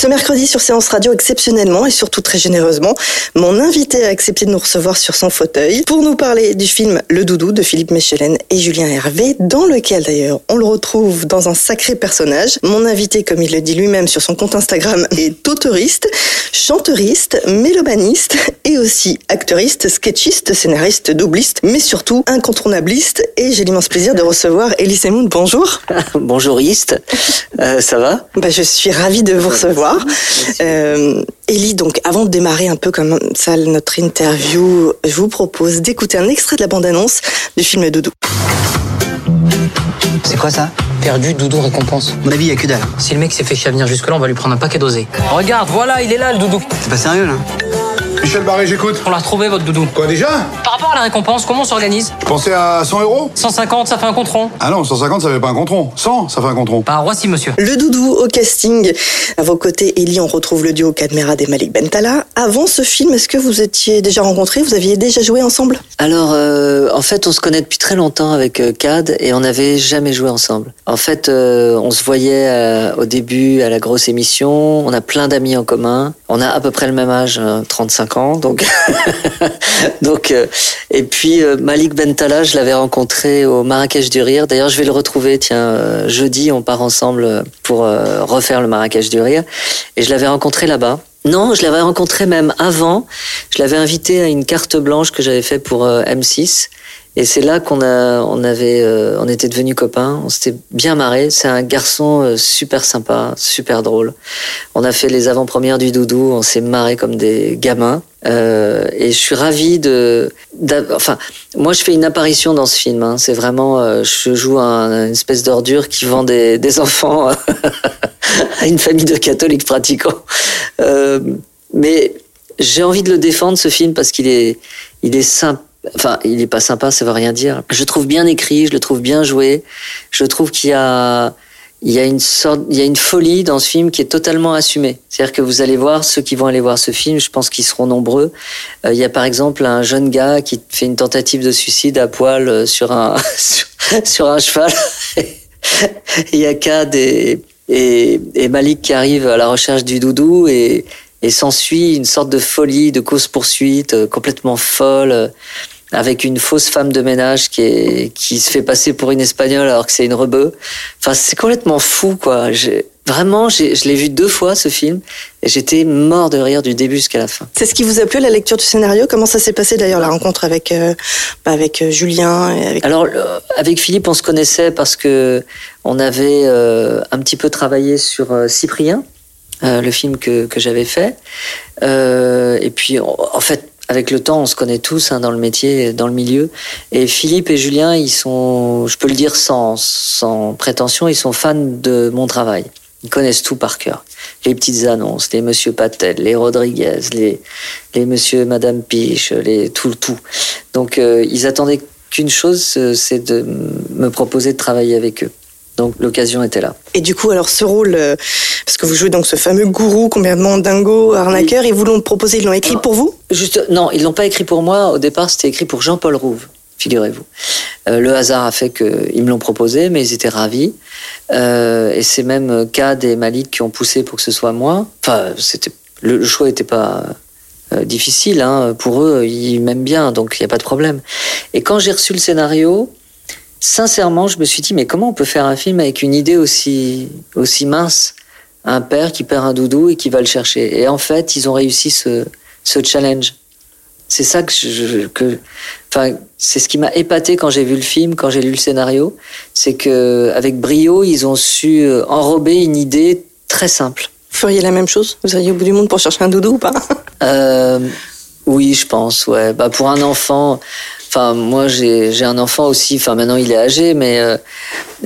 Ce mercredi sur Séance Radio, exceptionnellement et surtout très généreusement, mon invité a accepté de nous recevoir sur son fauteuil pour nous parler du film Le Doudou de Philippe Mechelen et Julien Hervé, dans lequel d'ailleurs on le retrouve dans un sacré personnage. Mon invité, comme il le dit lui-même sur son compte Instagram, est auteuriste, chanteuriste, mélomaniste et aussi acteuriste, sketchiste, scénariste, doubliste, mais surtout incontournabliste. Et j'ai l'immense plaisir de recevoir Elise Moon. Bonjour. Bonjouriste, euh, ça va? Bah, je suis ravie de vous recevoir. Euh, Elie, donc avant de démarrer un peu comme ça notre interview, je vous propose d'écouter un extrait de la bande-annonce du film Doudou. C'est quoi ça? Perdu, doudou, récompense. mon avis, il y a que dalle. Si le mec s'est fait chier à venir jusque-là, on va lui prendre un paquet dosé. Regarde, voilà, il est là le doudou. C'est pas sérieux, là? Michel Barré, j'écoute. On l'a retrouvé votre doudou. Quoi déjà Par rapport à la récompense, comment on s'organise Je pensais à 100 euros 150, ça fait un contron. Ah non, 150, ça fait pas un contron. 100, ça fait un contron. Bah, Roissy, monsieur. Le Doudou au casting. À vos côtés, Elie, on retrouve le duo Cadmerade et Malik Bentala. Avant ce film, est-ce que vous étiez déjà rencontrés? Vous aviez déjà joué ensemble? Alors, euh, en fait, on se connaît depuis très longtemps avec euh, Cad et on n'avait jamais joué ensemble. En fait, euh, on se voyait euh, au début à la grosse émission. On a plein d'amis en commun. On a à peu près le même âge, euh, 35 ans. Donc, donc, euh, et puis euh, Malik Bentala, je l'avais rencontré au Marrakech du Rire. D'ailleurs, je vais le retrouver. Tiens, euh, jeudi, on part ensemble pour euh, refaire le Marrakech du Rire. Et je l'avais rencontré là-bas. Non, je l'avais rencontré même avant. Je l'avais invité à une carte blanche que j'avais fait pour euh, M6. Et c'est là qu'on a, on avait, euh, on était devenus copains. On s'était bien marré. C'est un garçon euh, super sympa, super drôle. On a fait les avant-premières du Doudou. On s'est marré comme des gamins. Euh, et je suis ravi de, enfin, moi je fais une apparition dans ce film. hein. C'est vraiment, euh, je joue un- une espèce d'ordure qui vend des, des enfants à une famille de catholiques pratiquants. Euh, mais j'ai envie de le défendre ce film parce qu'il est, il est sympa. Enfin, il est pas sympa, ça veut rien dire. Je trouve bien écrit, je le trouve bien joué. Je trouve qu'il y a, il y a une sorte, il y a une folie dans ce film qui est totalement assumée. C'est-à-dire que vous allez voir ceux qui vont aller voir ce film, je pense qu'ils seront nombreux. Euh, il y a par exemple un jeune gars qui fait une tentative de suicide à poil euh, sur un sur, un cheval. Il y a et, et, et Malik qui arrivent à la recherche du doudou et, et s'ensuit une sorte de folie, de cause-poursuite euh, complètement folle, euh, avec une fausse femme de ménage qui, est, qui se fait passer pour une espagnole alors que c'est une rebeu. Enfin, c'est complètement fou, quoi. J'ai- Vraiment, j'ai- je l'ai vu deux fois ce film et j'étais mort de rire du début jusqu'à la fin. C'est ce qui vous a plu la lecture du scénario? Comment ça s'est passé d'ailleurs la rencontre avec, euh, bah, avec euh, Julien et avec... Alors, avec Philippe, on se connaissait parce que on avait euh, un petit peu travaillé sur euh, Cyprien, euh, le film que, que j'avais fait. Euh, et puis, en fait, avec le temps, on se connaît tous hein, dans le métier, dans le milieu. Et Philippe et Julien, ils sont, je peux le dire sans, sans prétention, ils sont fans de mon travail. Ils connaissent tout par cœur. Les petites annonces, les Monsieur Patel, les Rodriguez, les, les Monsieur et Madame Piche, les tout, tout. Donc, euh, ils attendaient qu'une chose, euh, c'est de me proposer de travailler avec eux. Donc, l'occasion était là. Et du coup, alors ce rôle, euh, parce que vous jouez donc ce fameux gourou complètement dingo, arnaqueur, ils vous l'ont proposé, ils l'ont écrit pour vous? Juste, non, ils l'ont pas écrit pour moi. Au départ, c'était écrit pour Jean-Paul Rouve, figurez-vous. Euh, le hasard a fait qu'ils me l'ont proposé, mais ils étaient ravis. Euh, et c'est même Cad et Malik qui ont poussé pour que ce soit moi. Enfin, c'était le, le choix n'était pas difficile. Hein. Pour eux, ils m'aiment bien, donc il n'y a pas de problème. Et quand j'ai reçu le scénario, sincèrement, je me suis dit, mais comment on peut faire un film avec une idée aussi, aussi mince? Un père qui perd un doudou et qui va le chercher. Et en fait, ils ont réussi ce, ce challenge. C'est ça que je, que, enfin, c'est ce qui m'a épaté quand j'ai vu le film, quand j'ai lu le scénario, c'est que avec brio, ils ont su euh, enrober une idée très simple. feriez la même chose? Vous iriez au bout du monde pour chercher un doudou ou pas? Euh, oui, je pense, ouais. Bah, pour un enfant, enfin, moi, j'ai, un enfant aussi, enfin, maintenant, il est âgé, mais euh,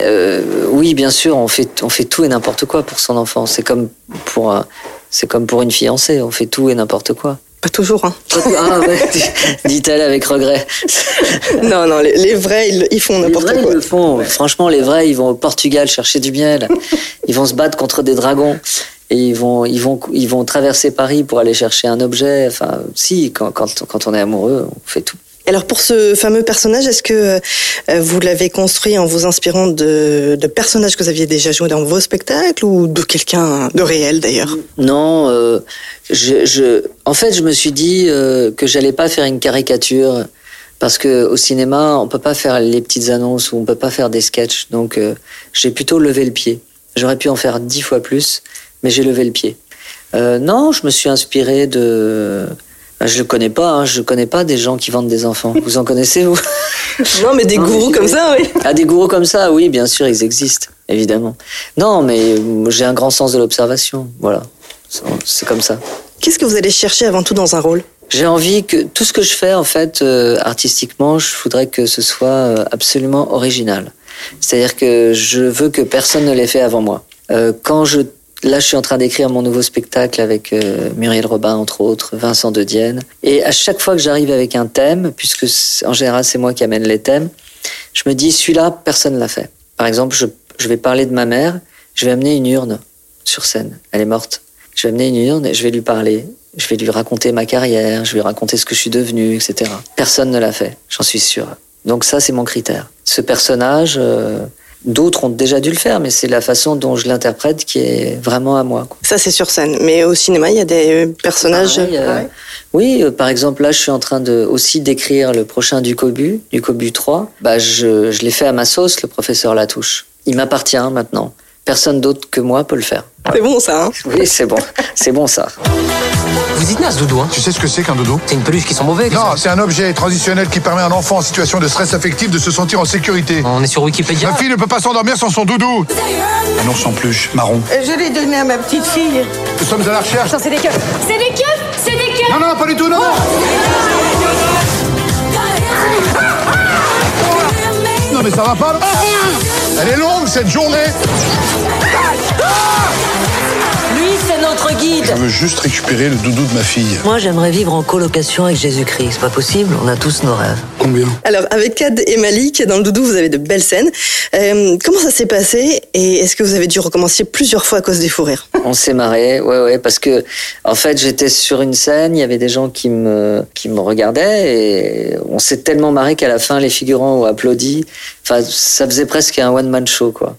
euh, oui, bien sûr, on fait, on fait tout et n'importe quoi pour son enfant. C'est comme pour, c'est comme pour une fiancée, on fait tout et n'importe quoi. Pas toujours, hein. Ah, ouais, dit-elle avec regret. Non, non, les, les vrais, ils, ils font Les n'importe vrais, ils quoi. le font. Franchement, les vrais, ils vont au Portugal chercher du miel. Ils vont se battre contre des dragons. Et ils vont, ils vont, ils vont traverser Paris pour aller chercher un objet. Enfin, si, quand, quand, quand on est amoureux, on fait tout. Alors pour ce fameux personnage, est-ce que euh, vous l'avez construit en vous inspirant de, de personnages que vous aviez déjà joués dans vos spectacles ou de quelqu'un de réel d'ailleurs? Non, euh, je, je, en fait, je me suis dit euh, que j'allais pas faire une caricature parce que au cinéma, on peut pas faire les petites annonces ou on peut pas faire des sketchs. Donc, euh, j'ai plutôt levé le pied. J'aurais pu en faire dix fois plus, mais j'ai levé le pied. Euh, non, je me suis inspiré de. Ben, Je le connais pas, hein, je connais pas des gens qui vendent des enfants. Vous en connaissez vous? Non, mais des Non, gourous comme ça, oui. Ah, des gourous comme ça, oui, bien sûr, ils existent, évidemment. Non, mais euh, j'ai un grand sens de l'observation, voilà. C'est comme ça. Qu'est-ce que vous allez chercher avant tout dans un rôle? J'ai envie que tout ce que je fais, en fait, euh, artistiquement, je voudrais que ce soit euh, absolument original. C'est-à-dire que je veux que personne ne l'ait fait avant moi. Euh, quand je Là, je suis en train d'écrire mon nouveau spectacle avec euh, Muriel Robin, entre autres, Vincent de Dienne. Et à chaque fois que j'arrive avec un thème, puisque en général c'est moi qui amène les thèmes, je me dis celui-là, personne ne l'a fait. Par exemple, je, je vais parler de ma mère, je vais amener une urne sur scène. Elle est morte. Je vais amener une urne et je vais lui parler. Je vais lui raconter ma carrière, je vais lui raconter ce que je suis devenu, etc. Personne ne l'a fait, j'en suis sûr. Donc ça, c'est mon critère. Ce personnage, euh, d'autres ont déjà dû le faire, mais c'est la façon dont je l'interprète qui est vraiment à moi. quoi. Ça, c'est sur scène. Mais au cinéma, il y a des euh, personnages. Pareil, euh, Ouais. Oui, euh, par exemple, là, je suis en train de aussi d'écrire le prochain du Cobu, du Cobu 3. Bah, je, je l'ai fait à ma sauce, le professeur Latouche. Il m'appartient maintenant. Personne d'autre que moi peut le faire. C'est bon, ça. Hein Oui, c'est bon. C'est bon, ça. Vous à ce doudou, hein Tu sais ce que c'est qu'un doudou? C'est une peluche qui sont mauvais. Non, c'est un objet transitionnel qui permet à un enfant en situation de stress affectif de se sentir en sécurité. On est sur Wikipédia. Ma fille ne peut pas s'endormir sans son doudou. Un ours en peluche, marron. Je l'ai donné à ma petite fille. Nous sommes à la recherche. C'est des keufs C'est des keufs C'est des keufs Non, non, pas du tout, non, non. Non, mais ça va pas. là. Elle est longue cette journée. Lui, c'est notre guide. Je veux juste récupérer le doudou de ma fille. Moi, j'aimerais vivre en colocation avec Jésus-Christ. C'est pas possible, on a tous nos rêves. Combien Alors, avec Cad et Malik, dans le doudou, vous avez de belles scènes. Euh, comment ça s'est passé et est-ce que vous avez dû recommencer plusieurs fois à cause des fous rires? On s'est marré, ouais, ouais, parce que en fait, j'étais sur une scène, il y avait des gens qui me qui me regardaient et on s'est tellement marré qu'à la fin, les figurants ont applaudi. Enfin, ça faisait presque un one man show, quoi.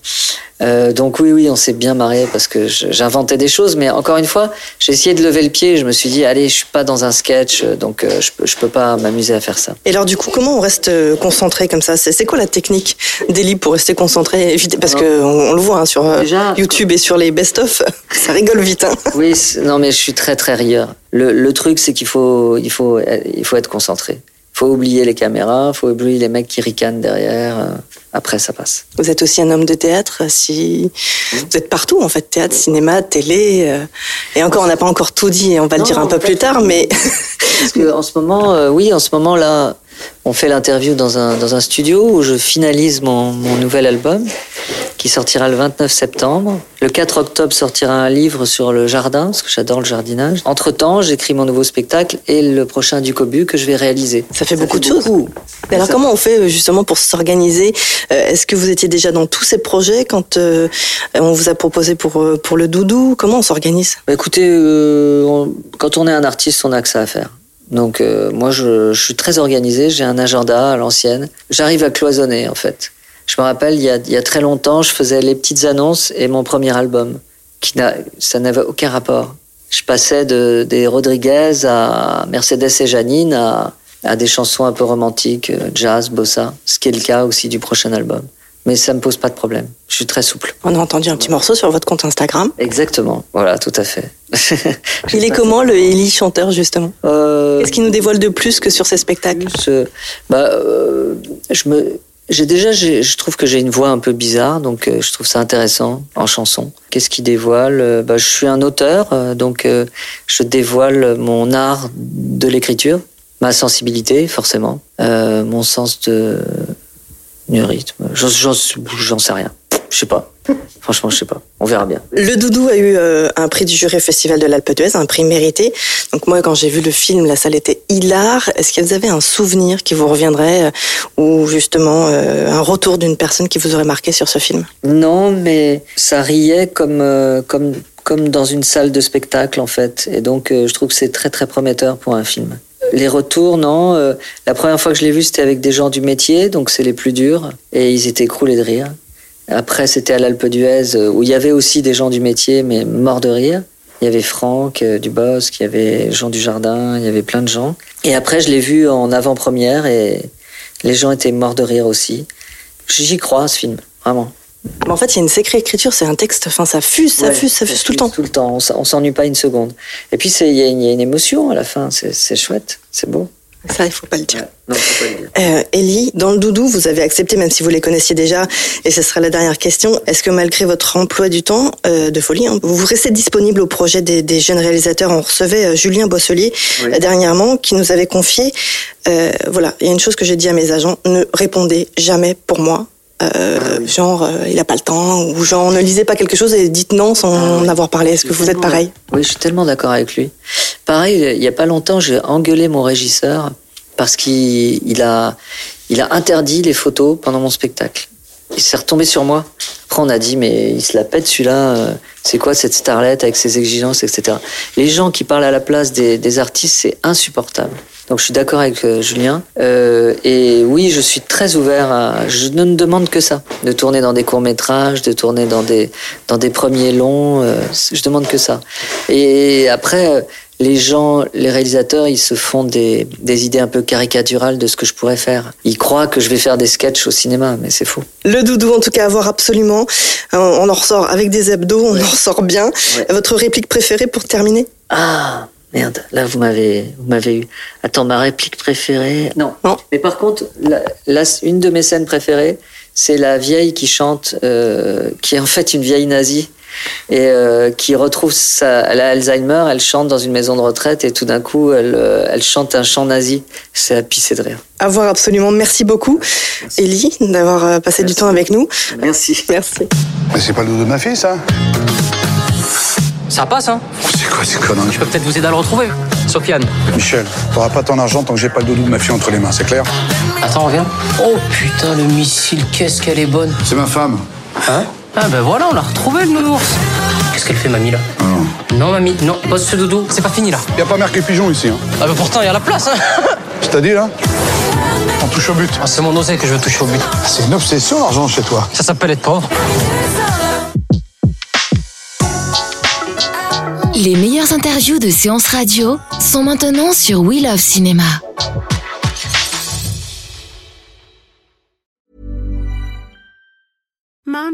Euh, donc oui, oui, on s'est bien marré parce que j'inventais des choses, mais encore une fois, j'ai essayé de lever le pied. Je me suis dit, allez, je suis pas dans un sketch, donc euh, je peux je peux pas m'amuser à faire ça. Et alors, du coup, comment on reste euh, concentré comme ça? C'est quoi la technique d'Eli pour rester concentré? Parce que on, on le voit hein, sur Déjà- YouTube et sur les best-of, ça rigole vite. Hein. Oui, non, mais je suis très très rieur. Le, le truc, c'est qu'il faut, il faut, il faut être concentré. Faut oublier les caméras, faut oublier les mecs qui ricanent derrière. euh, Après, ça passe. Vous êtes aussi un homme de théâtre. Si vous êtes partout, en fait, théâtre, cinéma, télé. euh, Et encore, on n'a pas encore tout dit. et On va le dire un peu fait, plus tard, mais Parce que en ce moment, euh, oui, en ce moment là, on fait l'interview dans un dans un studio où je finalise mon mon nouvel album qui sortira le 29 septembre. Le 4 octobre sortira un livre sur le jardin parce que j'adore le jardinage. Entre temps, j'écris mon nouveau spectacle et le prochain du Cobu que je vais réaliser. ça fait beaucoup de choses. Mais alors, Ça- comment on fait euh, justement pour s'organiser? Euh, Est-ce que vous étiez déjà dans tous ces projets quand euh, on vous a proposé pour pour le doudou? Comment on s'organise? Bah, écoutez, euh, on- quand on est un artiste, on a que ça à faire. Donc euh, moi, je, je suis très organisé, j'ai un agenda à l'ancienne. J'arrive à cloisonner, en fait. Je me rappelle, il y, a, il y a très longtemps, je faisais les petites annonces et mon premier album. Qui n'a, ça n'avait aucun rapport. Je passais de, des Rodriguez à Mercedes et Janine à, à des chansons un peu romantiques, euh, jazz, bossa, ce qui est le cas aussi du prochain album. Mais ça me pose pas de problème. Je suis très souple. On a entendu un petit morceau sur votre compte Instagram. Exactement. Voilà, tout à fait. Il est comment le Eli chanteur justement Euh, Qu'est-ce qui nous dévoile de plus que sur ces spectacles plus, euh, bah, euh, je me, J'ai déjà, je trouve que j'ai une voix un peu bizarre, donc euh, je trouve ça intéressant en chanson. Qu'est-ce qui dévoile euh, bah, Je suis un auteur, donc je dévoile mon art de l'écriture, ma sensibilité forcément, mon sens de, du rythme. J'en sais rien. Je sais pas. Franchement, je sais pas. On verra bien. Le Doudou a eu euh, un prix du jury Festival de l'Alpe d'Huez, un prix mérité. Donc moi, quand j'ai vu le film, la salle était hilar. Est-ce que vous avez un souvenir qui vous reviendrait euh, ou justement euh, un retour d'une personne qui vous aurait marqué sur ce film? Non, mais ça riait comme comme comme dans une salle de spectacle en fait. Et donc, je trouve que c'est très très prometteur pour un film. Les retours, non. la première fois que je l'ai vu, c'était avec des gens du métier, donc c'est les plus durs. Et ils étaient écroulés de rire. Après, c'était à l'Alpe d'Huez, euh, où il y avait aussi des gens du métier, mais morts de rire. Il y avait Franck euh, Dubosc, il y avait Jean Dujardin, il y avait plein de gens. Et après, je l'ai vu en avant-première et les gens étaient morts de rire aussi. J'y crois, ce film, vraiment. en fait, il y a une sacrée écriture, c'est un texte, enfin, ça fuse, ça fuse, ça fuse tout le temps. Tout le temps, on s'ennuie pas une seconde. Et puis, il y, a une émotion à la fin, c'est chouette, c'est beau. Ça, il faut pas le dire. non, faut pas le dire. Euh, Ellie, dans le doudou, vous avez accepté, même si vous les connaissiez déjà, et ce sera la dernière question. Est-ce que malgré votre emploi du temps euh, de folie, hein, vous restez disponible au projet des, des jeunes réalisateurs? On recevait euh, Julien Boisselier dernièrement, qui nous avait confié, euh, voilà, il y a une chose que j'ai dit à mes agents ne répondez jamais pour moi. Euh, ah genre il a pas le temps ou genre ne lisez pas quelque chose et dites non sans ah en avoir parlé. Est-ce que vous êtes pareil Oui, je suis tellement d'accord avec lui. Pareil, il y a pas longtemps, j'ai engueulé mon régisseur parce qu'il a, il a interdit les photos pendant mon spectacle. Il s'est retombé sur moi. Après, on a dit, mais il se la pète celui-là. Euh, c'est quoi cette starlette avec ses exigences, etc. Les gens qui parlent à la place des, artistes, c'est insupportable. Donc je suis d'accord avec euh, Julien. Euh, et oui, je suis très ouvert à. Je ne demande que ça, de tourner dans des courts métrages, de tourner dans des dans des premiers longs. Euh, je demande que ça. Et après, les gens, les réalisateurs, ils se font des, des idées un peu caricaturales de ce que je pourrais faire. Ils croient que je vais faire des sketchs au cinéma, mais c'est faux. Le doudou, en tout cas, à voir absolument. On en ressort avec des hebdos, on en ressort bien. Votre réplique préférée pour terminer? Ah Merde, là vous m'avez vous m'avez eu. Attends, ma réplique préférée. Non. non. Mais par contre, la, une de mes scènes préférées, c'est la vieille qui chante, euh, qui est en fait une vieille nazie et euh, qui retrouve sa, elle a Alzheimer, elle chante dans une maison de retraite et tout d'un coup elle, euh, elle chante un chant nazi. C'est à pisser de rire. À voir absolument. Merci beaucoup, Ellie, d'avoir euh, passé du temps avec nous. Merci. Merci. Mais c'est pas le dos de ma fille, ça ça passe, hein C'est quoi ces conneries? Je peux peut-être vous aider à le retrouver. Sofiane. Michel, t'auras pas ton argent tant que j'ai pas le doudou de ma fille entre les mains, c'est clair? Attends, reviens. Oh putain, le missile, qu'est-ce qu'elle est bonne. C'est ma femme. Hein? Ah ben voilà, on l'a retrouvé le nounours. Qu'est-ce qu'elle fait, mamie, là Non. Non, mamie, non, pose ce doudou, c'est pas fini, là. Y a pas marqué pigeon ici, hein Ah ben pourtant, y a la place, hein Je t'ai dit, là On touche au but. Ah, c'est mon osé que je veux toucher au but. C'est une obsession, l'argent, chez toi. Ça s'appelle être pauvre. Les meilleures interviews de séances radio sont maintenant sur We Love Cinéma.